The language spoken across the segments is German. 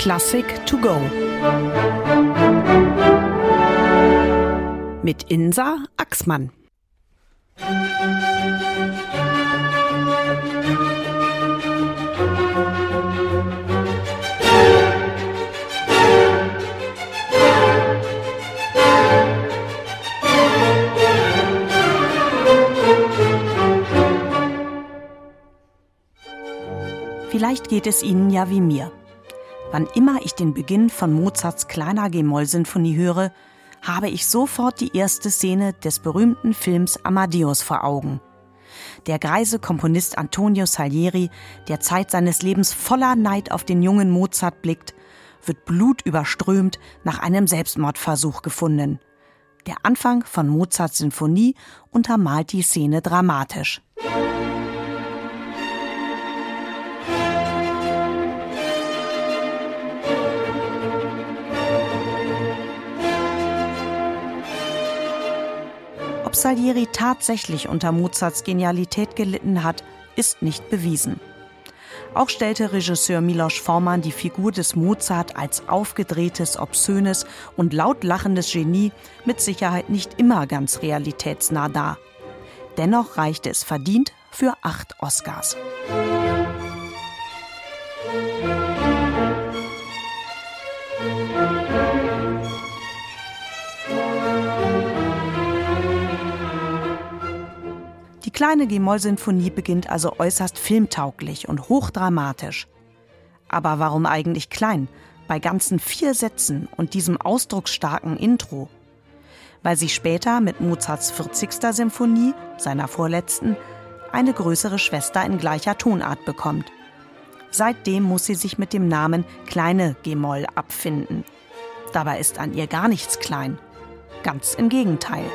Klassik to go. Mit Insa Axmann. Vielleicht geht es Ihnen ja wie mir. Wann immer ich den Beginn von Mozarts kleiner G-Moll-Sinfonie höre, habe ich sofort die erste Szene des berühmten Films Amadeus vor Augen. Der greise Komponist Antonio Salieri, der Zeit seines Lebens voller Neid auf den jungen Mozart blickt, wird blutüberströmt nach einem Selbstmordversuch gefunden. Der Anfang von Mozarts Sinfonie untermalt die Szene dramatisch. Ob Salieri tatsächlich unter Mozarts Genialität gelitten hat, ist nicht bewiesen. Auch stellte Regisseur Milos Forman die Figur des Mozart als aufgedrehtes, obszönes und laut lachendes Genie mit Sicherheit nicht immer ganz realitätsnah dar. Dennoch reichte es verdient für acht Oscars. Kleine G-Moll-Sinfonie beginnt also äußerst filmtauglich und hochdramatisch. Aber warum eigentlich klein? Bei ganzen vier Sätzen und diesem ausdrucksstarken Intro. Weil sie später mit Mozarts 40. Sinfonie, seiner vorletzten, eine größere Schwester in gleicher Tonart bekommt. Seitdem muss sie sich mit dem Namen Kleine G-Moll abfinden. Dabei ist an ihr gar nichts klein. Ganz im Gegenteil.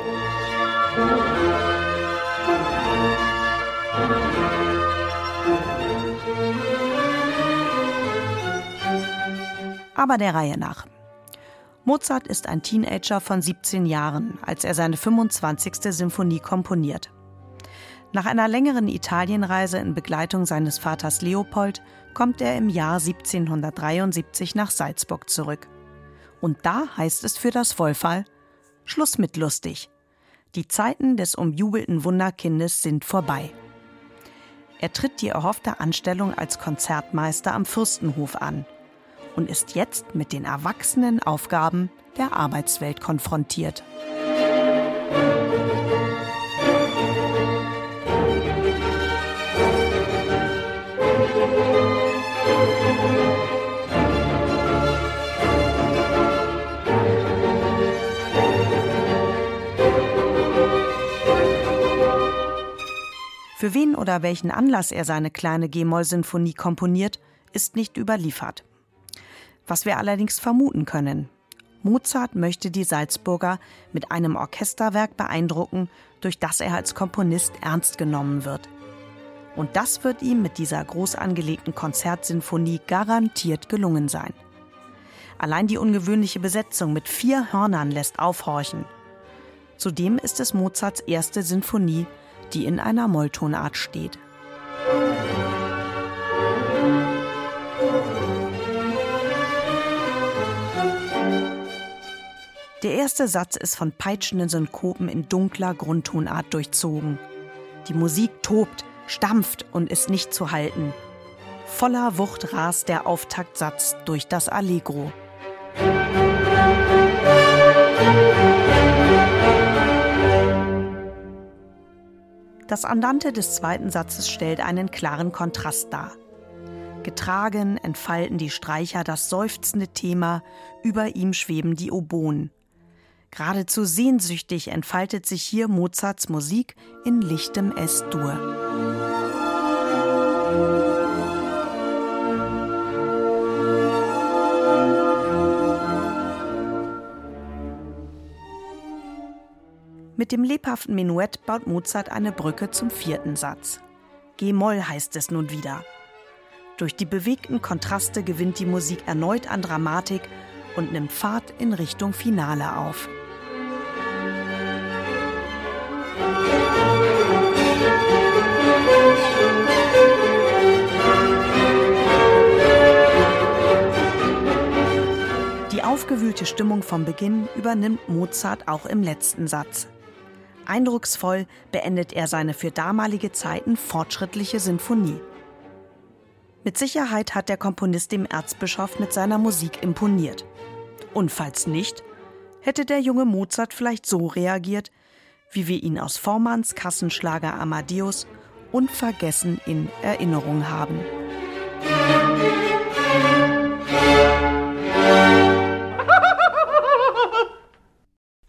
Aber der Reihe nach. Mozart ist ein Teenager von 17 Jahren, als er seine 25. Symphonie komponiert. Nach einer längeren Italienreise in Begleitung seines Vaters Leopold kommt er im Jahr 1773 nach Salzburg zurück. Und da heißt es für das Vollfall Schluss mit lustig. Die Zeiten des umjubelten Wunderkindes sind vorbei. Er tritt die erhoffte Anstellung als Konzertmeister am Fürstenhof an und ist jetzt mit den erwachsenen Aufgaben der Arbeitswelt konfrontiert. Für wen oder welchen Anlass er seine kleine G-Moll-Sinfonie komponiert, ist nicht überliefert. Was wir allerdings vermuten können. Mozart möchte die Salzburger mit einem Orchesterwerk beeindrucken, durch das er als Komponist ernst genommen wird. Und das wird ihm mit dieser groß angelegten Konzertsinfonie garantiert gelungen sein. Allein die ungewöhnliche Besetzung mit vier Hörnern lässt aufhorchen. Zudem ist es Mozarts erste Sinfonie, die in einer Molltonart steht. Der erste Satz ist von peitschenden Synkopen in dunkler Grundtonart durchzogen. Die Musik tobt, stampft und ist nicht zu halten. Voller Wucht rast der Auftaktsatz durch das Allegro. Das Andante des zweiten Satzes stellt einen klaren Kontrast dar. Getragen entfalten die Streicher das seufzende Thema, über ihm schweben die Oboen. Geradezu sehnsüchtig entfaltet sich hier Mozarts Musik in lichtem S-Dur. Mit dem lebhaften Menuett baut Mozart eine Brücke zum vierten Satz. G-Moll heißt es nun wieder. Durch die bewegten Kontraste gewinnt die Musik erneut an Dramatik und nimmt Fahrt in Richtung Finale auf. Aufgewühlte Stimmung vom Beginn übernimmt Mozart auch im letzten Satz. Eindrucksvoll beendet er seine für damalige Zeiten fortschrittliche Sinfonie. Mit Sicherheit hat der Komponist dem Erzbischof mit seiner Musik imponiert. Und falls nicht, hätte der junge Mozart vielleicht so reagiert, wie wir ihn aus Vormanns Kassenschlager Amadeus unvergessen in Erinnerung haben.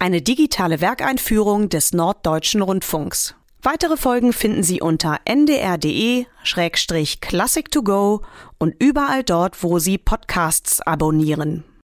Eine digitale Werkeinführung des Norddeutschen Rundfunks. Weitere Folgen finden Sie unter ndr.de-classic2go und überall dort, wo Sie Podcasts abonnieren.